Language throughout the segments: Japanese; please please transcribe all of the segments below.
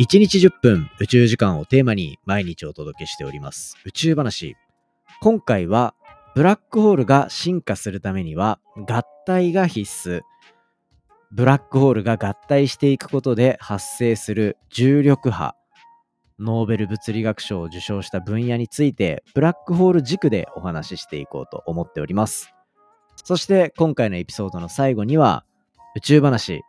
1日10分宇宙時間をテーマに毎日お届けしております。宇宙話。今回はブラックホールが進化するためには合体が必須。ブラックホールが合体していくことで発生する重力波。ノーベル物理学賞を受賞した分野についてブラックホール軸でお話ししていこうと思っております。そして今回のエピソードの最後には宇宙話。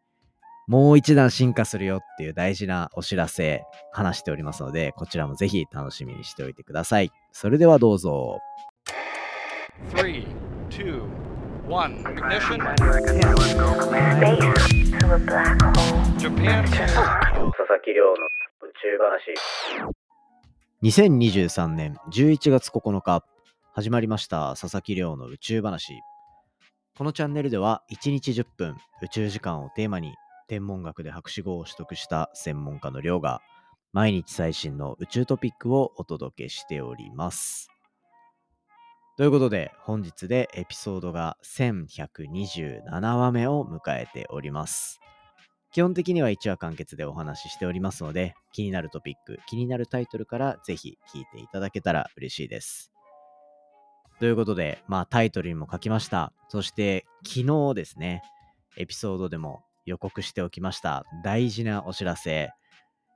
もう一段進化するよっていう大事なお知らせ話しておりますので、こちらもぜひ楽しみにしておいてください。それではどうぞ。Three, two, one, ignition. Space to a black hole. Japan. 佐々木亮の宇宙話。2023年11月9日、始まりました佐々木亮の宇宙話。このチャンネルでは1日10分宇宙時間をテーマに天文学で博士号を取得した専門家の亮が毎日最新の宇宙トピックをお届けしております。ということで本日でエピソードが1127話目を迎えております。基本的には1話完結でお話ししておりますので気になるトピック、気になるタイトルからぜひ聞いていただけたら嬉しいです。ということで、まあタイトルにも書きました。そして昨日ですね、エピソードでも予告しておきました大事なお知らせ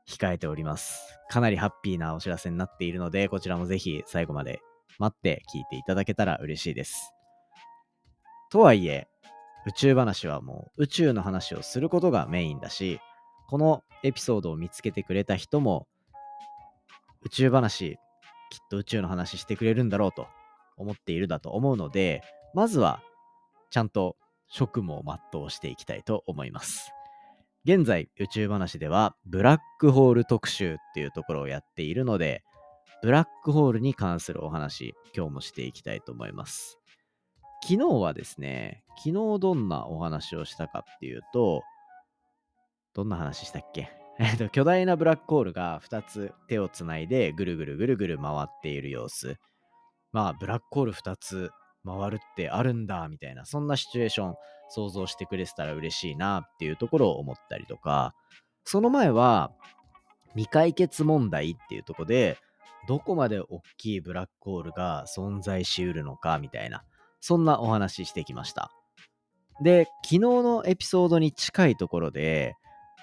控えております。かなりハッピーなお知らせになっているので、こちらもぜひ最後まで待って聞いていただけたら嬉しいです。とはいえ、宇宙話はもう宇宙の話をすることがメインだし、このエピソードを見つけてくれた人も、宇宙話、きっと宇宙の話してくれるんだろうと思っているだと思うので、まずはちゃんと職務を全うしていきたいと思います。現在、宇宙話では、ブラックホール特集っていうところをやっているので、ブラックホールに関するお話、今日もしていきたいと思います。昨日はですね、昨日どんなお話をしたかっていうと、どんな話したっけ？えっと、巨大なブラックホールが2つ手をつないでぐるぐるぐるぐる回っている様子。まあ、ブラックホール2つ回るってあるんだ、みたいな、そんなシチュエーション想像してくれてたら嬉しいなっていうところを思ったりとか、その前は未解決問題っていうとこで、どこまで大きいブラックホールが存在しうるのかみたいな、そんなお話ししてきました。で、昨日のエピソードに近いところで、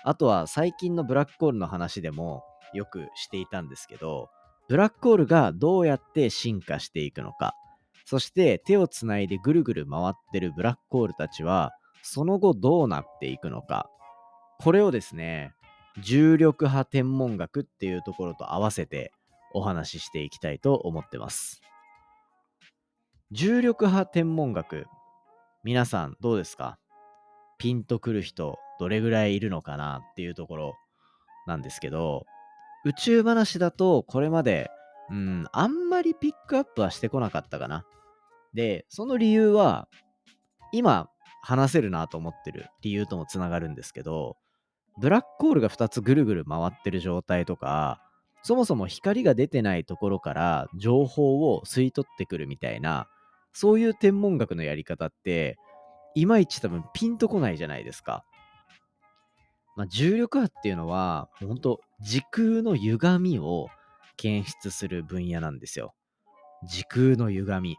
あとは最近のブラックホールの話でもよくしていたんですけど、ブラックホールがどうやって進化していくのか、そして手をつないでぐるぐる回ってるブラックホールたちは、その後どうなっていくのか。これをですね、重力波天文学っていうところと合わせてお話ししていきたいと思ってます。重力波天文学、皆さんどうですか？ピンとくる人、どれぐらいいるのかなっていうところなんですけど、宇宙話だとこれまでうん、あんまりピックアップはしてこなかったかな。で、その理由は、今話せるなと思ってる理由ともつながるんですけど、ブラックホールが2つぐるぐる回ってる状態とか、そもそも光が出てないところから情報を吸い取ってくるみたいな、そういう天文学のやり方って、いまいち多分ピンとこないじゃないですか。まあ、重力波っていうのは、本当時空の歪みを検出する分野なんですよ。時空の歪み。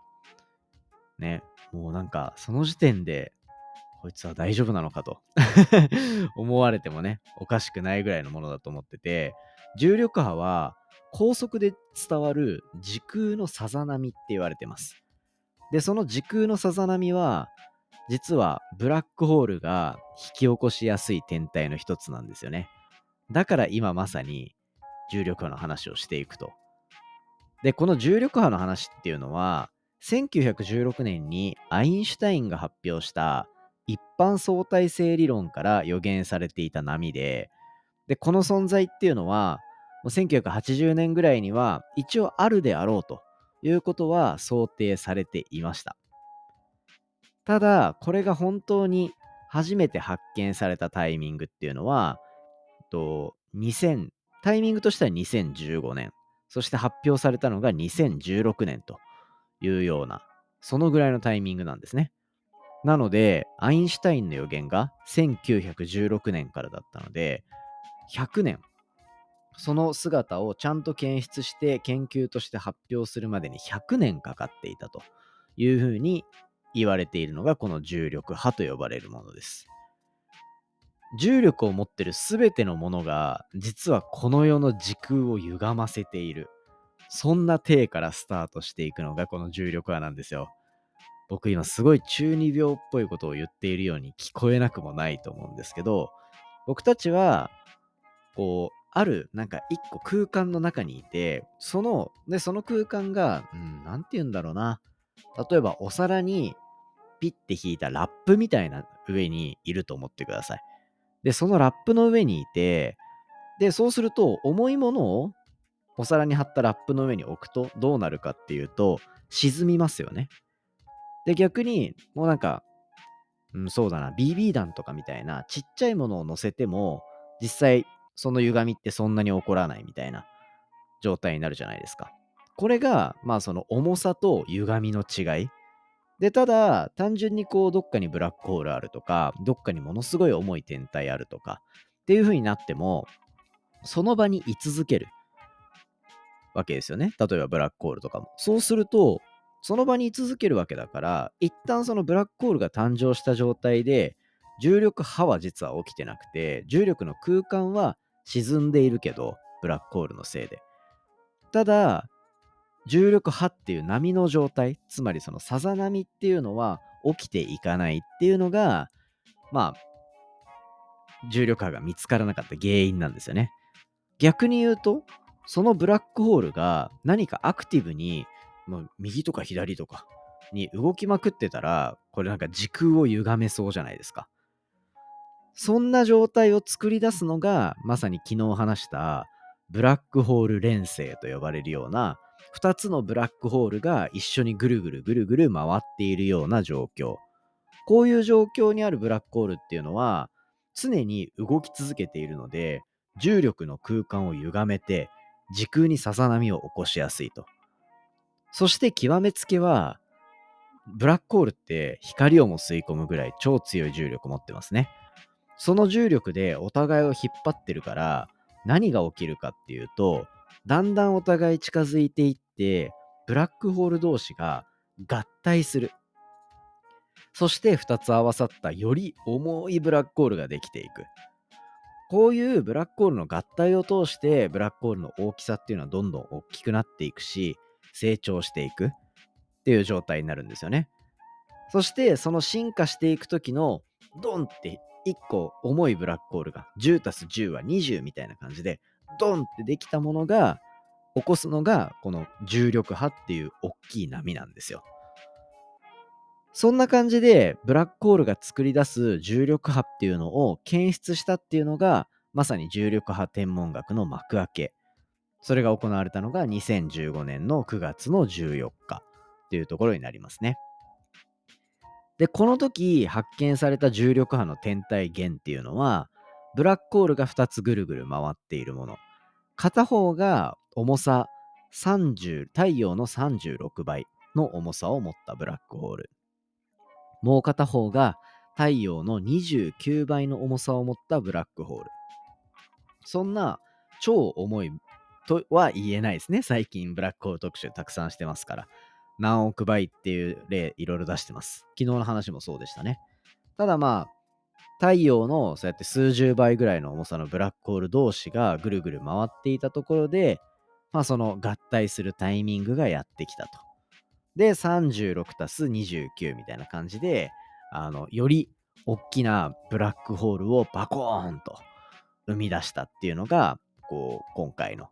ね、もうなんかその時点でこいつは大丈夫なのかと 思われてもね、おかしくないぐらいのものだと思ってて、重力波は高速で伝わる時空のさざ波って言われてます。で、その時空のさざ波は、実はブラックホールが引き起こしやすい天体の一つなんですよね。だから今まさに重力波の話をしていくと。で、この重力波の話っていうのは、1916年にアインシュタインが発表した一般相対性理論から予言されていた波で、で、この存在っていうのは、1980年ぐらいには一応あるであろうということは想定されていました。ただ、これが本当に初めて発見されたタイミングっていうのは、と2000タイミングとしては2015年、そして発表されたのが2016年というような、そのぐらいのタイミングなんですね。なので、アインシュタインの予言が1916年からだったので、100年その姿をちゃんと検出して研究として発表するまでに100年かかっていたというふうに言われているのがこの重力波と呼ばれるものです。重力を持ってる全てのものが実はこの世の時空を歪ませている。そんな体からスタートしていくのがこの重力波なんですよ。僕今すごい中二病っぽいことを言っているように聞こえなくもないと思うんですけど、僕たちは、こう、ある、なんか一個空間の中にいて、その、で、その空間が、う、んて言うんだろうな。例えばお皿にピッて引いたラップみたいな上にいると思ってください。で、そのラップの上にいて、で、そうすると重いものをお皿に貼ったラップの上に置くとどうなるかっていうと沈みますよね。で、逆にもうなんか、うん、そうだな、BB 弾とかみたいなちっちゃいものを乗せても実際その歪みってそんなに起こらないみたいな状態になるじゃないですか。これが、まあその重さと歪みの違い。で、ただ、単純にこう、どっかにブラックホールあるとか、どっかにものすごい重い天体あるとか、っていう風になっても、その場に居続けるわけですよね。例えばブラックホールとかも。そうすると、その場に居続けるわけだから、一旦そのブラックホールが誕生した状態で、重力波は実は起きてなくて、重力の空間は沈んでいるけど、ブラックホールのせいで。ただ、重力波っていう波の状態、つまりそのさざ波っていうのは起きていかないっていうのが、まあ、重力波が見つからなかった原因なんですよね。逆に言うと、そのブラックホールが何かアクティブに、もう右とか左とかに動きまくってたら、これなんか時空を歪めそうじゃないですか。そんな状態を作り出すのが、まさに昨日話したブラックホール連星と呼ばれるような、2つのブラックホールが一緒にぐるぐるぐるぐる回っているような状況。こういう状況にあるブラックホールっていうのは、常に動き続けているので、重力の空間を歪めて、時空にさざ波を起こしやすいと。そして極めつけは、ブラックホールって光をも吸い込むぐらい超強い重力を持ってますね。その重力でお互いを引っ張ってるから何が起きるかっていうとだんだんお互い近づいていってブラックホール同士が合体する。そして2つ合わさったより重いブラックホールができていく。こういうブラックホールの合体を通してブラックホールの大きさっていうのはどんどん大きくなっていくし成長していくっていう状態になるんですよね。そしてその進化していく時のドンって1個重いブラックホールが10 10は20みたいな感じでドンってできたものが起こすのがこの重力波っていう大きい波なんですよ。そんな感じでブラックホールが作り出す重力波っていうのを検出したっていうのがまさに重力波天文学の幕開け。それが行われたのが2015年の9月の14日っていうところになりますね。で、この時発見された重力波の天体源っていうのは、ブラックホールが2つぐるぐる回っているもの。片方が重さ30、太陽の36倍の重さを持ったブラックホール。もう片方が太陽の29倍の重さを持ったブラックホール。そんな超重いとは言えないですね。最近ブラックホール特集たくさんしてますから。何億倍っていう例いろいろ出してます。昨日の話もそうでしたね。ただまあ、太陽のそうやって数十倍ぐらいの重さのブラックホール同士がぐるぐる回っていたところで、まあその合体するタイミングがやってきたと。で、36たす29みたいな感じで、あの、より大きなブラックホールをバコーンと生み出したっていうのが、こう、今回の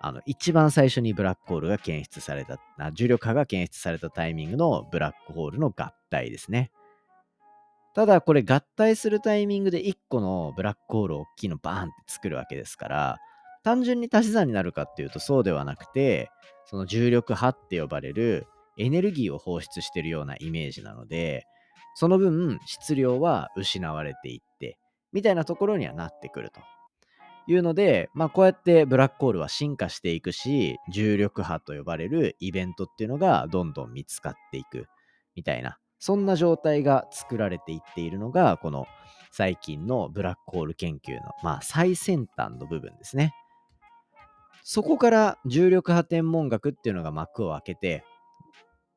あの、一番最初にブラックホールが検出された、重力波が検出されたタイミングのブラックホールの合体ですね。ただこれ合体するタイミングで1個のブラックホール大きいのバーンって作るわけですから、単純に足し算になるかっていうとそうではなくて、その重力波って呼ばれるエネルギーを放出してるようなイメージなので、その分質量は失われていって、みたいなところにはなってくると。いうので、まあ、こうやってブラックホールは進化していくし、重力波と呼ばれるイベントっていうのがどんどん見つかっていくみたいな、そんな状態が作られていっているのが、この最近のブラックホール研究の、まあ、最先端の部分ですね。そこから重力波天文学っていうのが幕を開けて、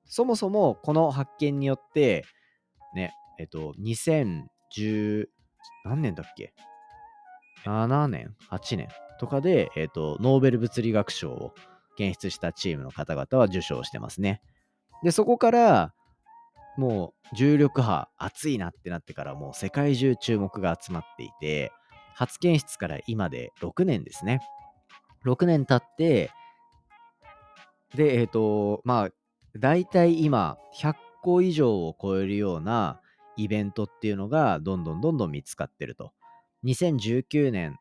そもそもこの発見によって、ね、えっと、2010、何年だっけ ?7 年 ?8 年？とかで、えっと、ノーベル物理学賞を検出したチームの方々は受賞してますね。で、そこから、もう重力波熱いなってなってからもう世界中注目が集まっていて、初検出から今で6年ですね。6年経って、で、えっ、ー、と、まあ、大体今、100個以上を超えるようなイベントっていうのがどんどんどんどん見つかってると。2019年、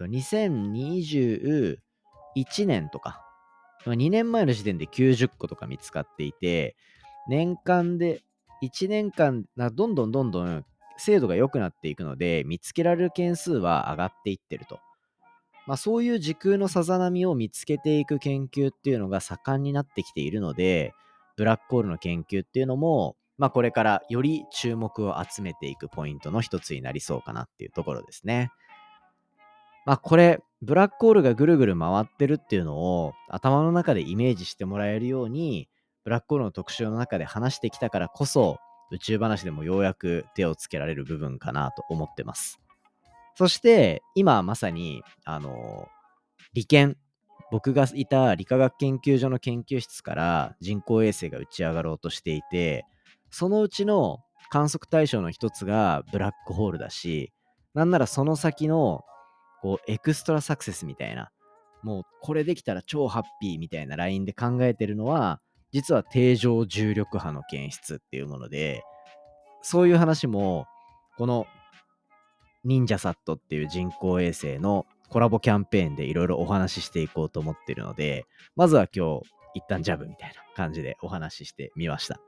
2021年とか、2年前の時点で90個とか見つかっていて、年間で1年間、どんどんどんどん精度が良くなっていくので、見つけられる件数は上がっていってると。まあ、そういう時空のさざ波を見つけていく研究っていうのが盛んになってきているので、ブラックホールの研究っていうのも、まあ、これからより注目を集めていくポイントの一つになりそうかなっていうところですね。まあ、これ、ブラックホールがぐるぐる回ってるっていうのを頭の中でイメージしてもらえるように、ブラックホールの特集の中で話してきたからこそ、宇宙話でもようやく手をつけられる部分かなと思ってます。そして、今まさに、あの、理研、僕がいた理化学研究所の研究室から人工衛星が打ち上がろうとしていて、そのうちの観測対象の一つがブラックホールだし、なんならその先のこうエクストラサクセスみたいな、もうこれできたら超ハッピーみたいなラインで考えてるのは、実は定常重力波の検出っていうもので、そういう話も、この忍者サットっていう人工衛星のコラボキャンペーンでいろいろお話ししていこうと思ってるので、まずは今日一旦ジャブみたいな感じでお話ししてみました。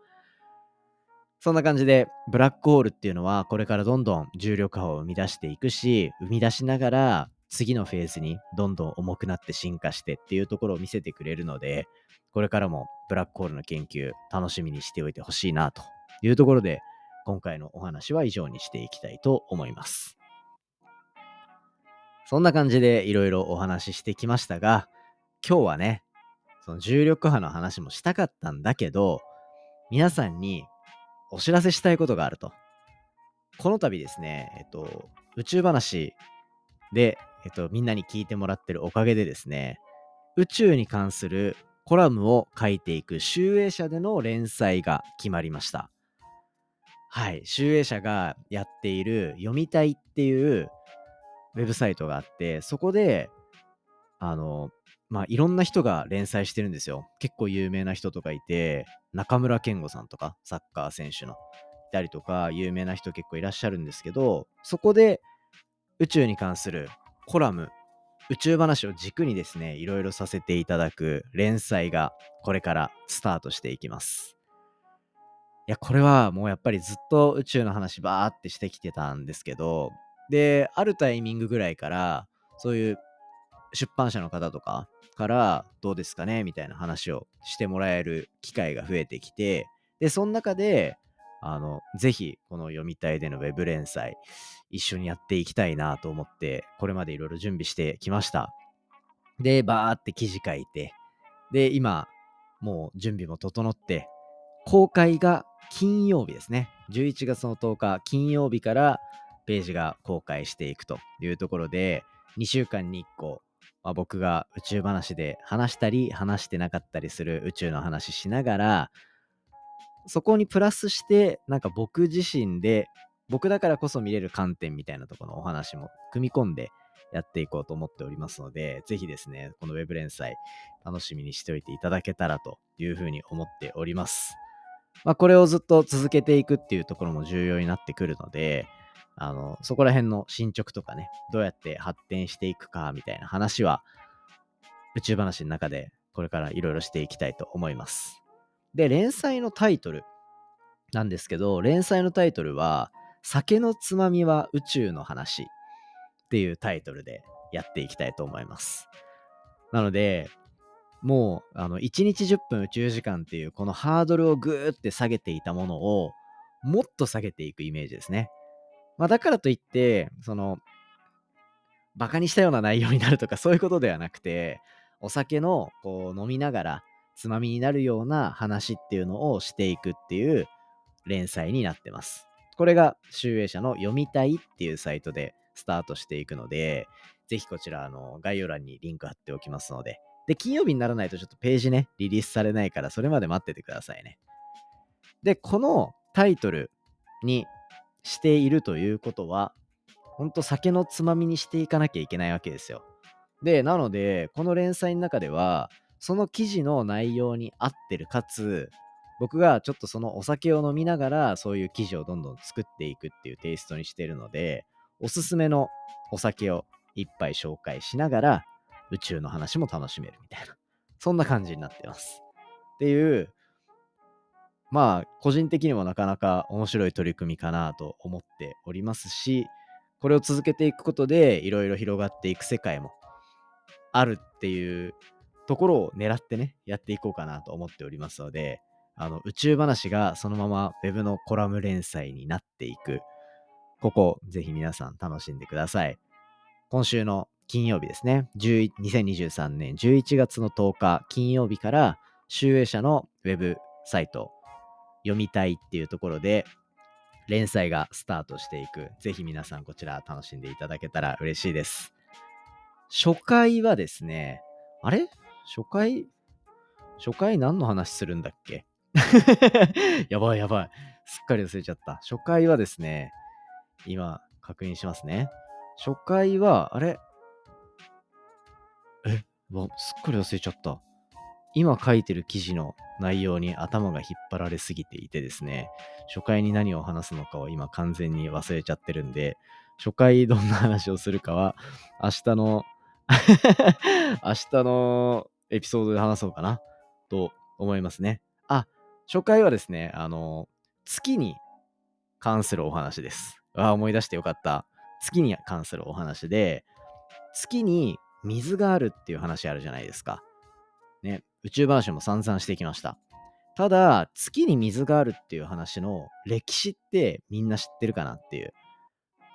そんな感じで、ブラックホールっていうのはこれからどんどん重力波を生み出していくし、生み出しながら次のフェーズにどんどん重くなって進化してっていうところを見せてくれるので、これからもブラックホールの研究楽しみにしておいてほしいなというところで、今回のお話は以上にしていきたいと思います。そんな感じでいろいろお話ししてきましたが、今日はね、その重力波の話もしたかったんだけど、皆さんにお知らせしたいことがあると。この度ですね、えっと、宇宙話で、えっと、みんなに聞いてもらってるおかげでですね、宇宙に関するコラムを書いていく集英社での連載が決まりました。はい、集英社がやっている読みたいっていうウェブサイトがあって、そこで、あの、まあ、いろんな人が連載してるんですよ。結構有名な人とかいて、中村健吾さんとか、サッカー選手の、いたりとか、有名な人結構いらっしゃるんですけど、そこで宇宙に関するコラム、宇宙話を軸にですね、いろいろさせていただく連載がこれからスタートしていきます。いや、これはもうやっぱりずっと宇宙の話バーってしてきてたんですけど、で、あるタイミングぐらいから、そういう出版社の方とかからどうですかねみたいな話をしてもらえる機会が増えてきて、で、その中で、あの、ぜひ、この読みたいでのウェブ連載、一緒にやっていきたいなと思って、これまでいろいろ準備してきました。で、バーって記事書いて、で、今、もう準備も整って、公開が金曜日ですね。11月の10日、金曜日からページが公開していくというところで、2週間に1個、まあ、僕が宇宙話で話したり話してなかったりする宇宙の話しながら、そこにプラスして、なんか僕自身で、僕だからこそ見れる観点みたいなところのお話も組み込んでやっていこうと思っておりますので、ぜひですね、このウェブ連載楽しみにしておいていただけたらというふうに思っております。まあ、これをずっと続けていくっていうところも重要になってくるので、あの、そこら辺の進捗とかね、どうやって発展していくかみたいな話は、宇宙話の中でこれからいろいろしていきたいと思います。で、連載のタイトルなんですけど、連載のタイトルは、酒のつまみは宇宙の話っていうタイトルでやっていきたいと思います。なので、もう、あの、1日10分宇宙時間っていうこのハードルをぐーって下げていたものを、もっと下げていくイメージですね。まあ、だからといって、その、バカにしたような内容になるとかそういうことではなくて、お酒のこう飲みながらつまみになるような話っていうのをしていくっていう連載になってます。これが集英社の読みたいっていうサイトでスタートしていくので、ぜひこちらあの概要欄にリンク貼っておきますので。で、金曜日にならないとちょっとページね、リリースされないから、それまで待っててくださいね。で、このタイトルにしているということは、ほんと酒のつまみにしていかなきゃいけないわけですよ。で、なので、この連載の中では、その記事の内容に合ってる、かつ、僕がちょっとそのお酒を飲みながら、そういう記事をどんどん作っていくっていうテイストにしてるので、おすすめのお酒を一杯紹介しながら、宇宙の話も楽しめるみたいな、そんな感じになってます。っていう、まあ、個人的にもなかなか面白い取り組みかなと思っておりますし、これを続けていくことで、いろいろ広がっていく世界もあるっていうところを狙ってね、やっていこうかなと思っておりますので、あの宇宙話がそのまま Web のコラム連載になっていく、ここ、ぜひ皆さん楽しんでください。今週の金曜日ですね、2023年11月の10日金曜日から、集英社の Web サイト、読みたいっていうところで、連載がスタートしていく。ぜひ皆さんこちら楽しんでいただけたら嬉しいです。初回はですね、あれ？初回、初回何の話するんだっけ？やばいやばい。すっかり忘れちゃった。初回はですね、今確認しますね。初回は、あれ？え、わすっかり忘れちゃった。今書いてる記事の内容に頭が引っ張られすぎていてですね、初回に何を話すのかを今完全に忘れちゃってるんで、初回どんな話をするかは、明日の明日のエピソードで話そうかなと思いますね。あ、初回はですね、あの、月に関するお話です。あ、思い出してよかった。月に関するお話で、月に水があるっていう話あるじゃないですか。ね、宇宙話も散々してきました。ただ、月に水があるっていう話の歴史ってみんな知ってるかなっていう。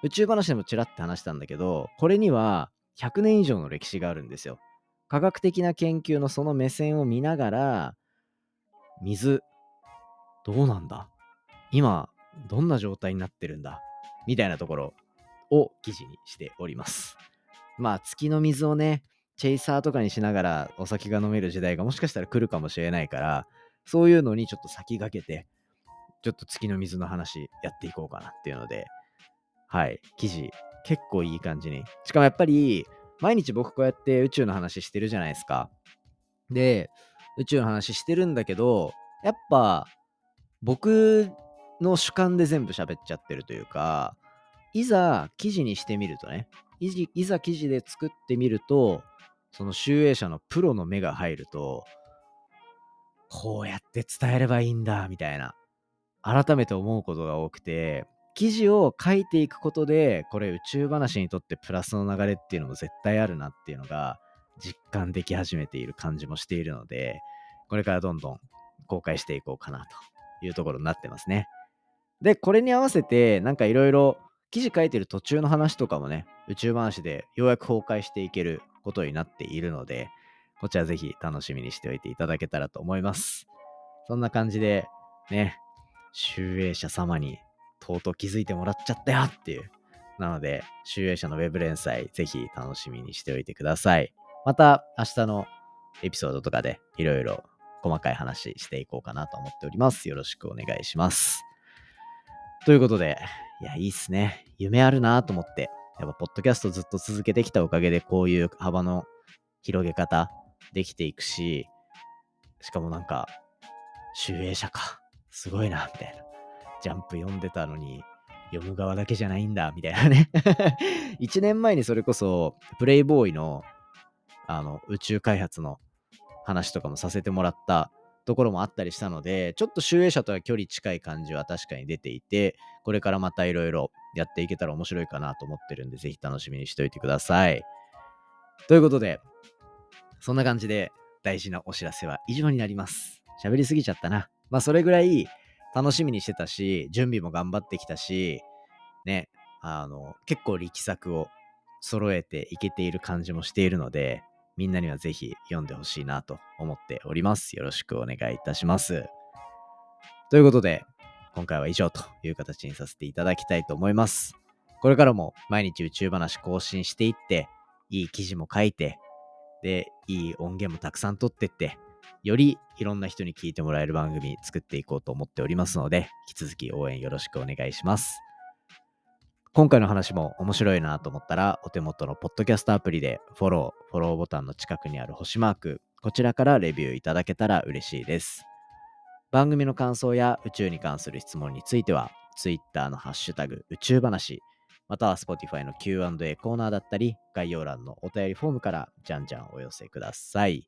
宇宙話でもちらって話したんだけど、これには100年以上の歴史があるんですよ。科学的な研究のその目線を見ながら、水、どうなんだ？今、どんな状態になってるんだ？みたいなところを記事にしております。まあ、月の水をね、チェイサーとかにしながらお酒が飲める時代がもしかしたら来るかもしれないから、そういうのにちょっと先駆けて、ちょっと月の水の話やっていこうかなっていうので、はい、記事結構いい感じに。しかもやっぱり、毎日僕こうやって宇宙の話してるじゃないですか。で、宇宙の話してるんだけど、やっぱ僕の主観で全部喋っちゃってるというか、いざ記事にしてみるとね、いいざ記事で作ってみると、その集英社のプロの目が入ると、こうやって伝えればいいんだ、みたいな、改めて思うことが多くて、記事を書いていくことで、これ宇宙話にとってプラスの流れっていうのも絶対あるなっていうのが実感でき始めている感じもしているので、これからどんどん公開していこうかなというところになってますね。で、これに合わせて、なんかいろいろ記事書いてる途中の話とかもね、宇宙話でようやく公開していけることになっているので、こちらぜひ楽しみにしておいていただけたらと思います。そんな感じで、ね、集英社様にとうとう気づいてもらっちゃったよっていう。なので、集英社のウェブ連載、ぜひ楽しみにしておいてください。また明日のエピソードとかでいろいろ細かい話していこうかなと思っております。よろしくお願いします。ということで、いや、いいっすね。夢あるなと思って。やっぱ、ポッドキャストずっと続けてきたおかげで、こういう幅の広げ方できていくし、しかもなんか、集英社か。すごいな、みたいな。ジャンプ読んでたのに、読む側だけじゃないんだ、みたいなね。1年前にそれこそ、プレイボーイの、あの、宇宙開発の話とかもさせてもらったところもあったりしたので、ちょっと集英社とは距離近い感じは確かに出ていて、これからまたいろいろやっていけたら面白いかなと思ってるんで、ぜひ楽しみにしておいてください。ということで、そんな感じで大事なお知らせは以上になります。喋りすぎちゃったな。まあそれぐらい楽しみにしてたし、準備も頑張ってきたし、ね、あの、結構力作を揃えていけている感じもしているので、みんなにはぜひ読んでほしいなと思っております。よろしくお願いいたします。ということで、今回は以上という形にさせていただきたいと思います。これからも毎日宇宙話更新していって、いい記事も書いて、で、いい音源もたくさん取ってって、よりいろんな人に聞いてもらえる番組作っていこうと思っておりますので、引き続き応援よろしくお願いします。今回の話も面白いなと思ったら、お手元のポッドキャストアプリでフォロー、フォローボタンの近くにある星マーク、こちらからレビューいただけたら嬉しいです。番組の感想や宇宙に関する質問については、Twitter のハッシュタグ宇宙話、または Spotify の Q&A コーナーだったり、概要欄のお便りフォームからじゃんじゃんお寄せください。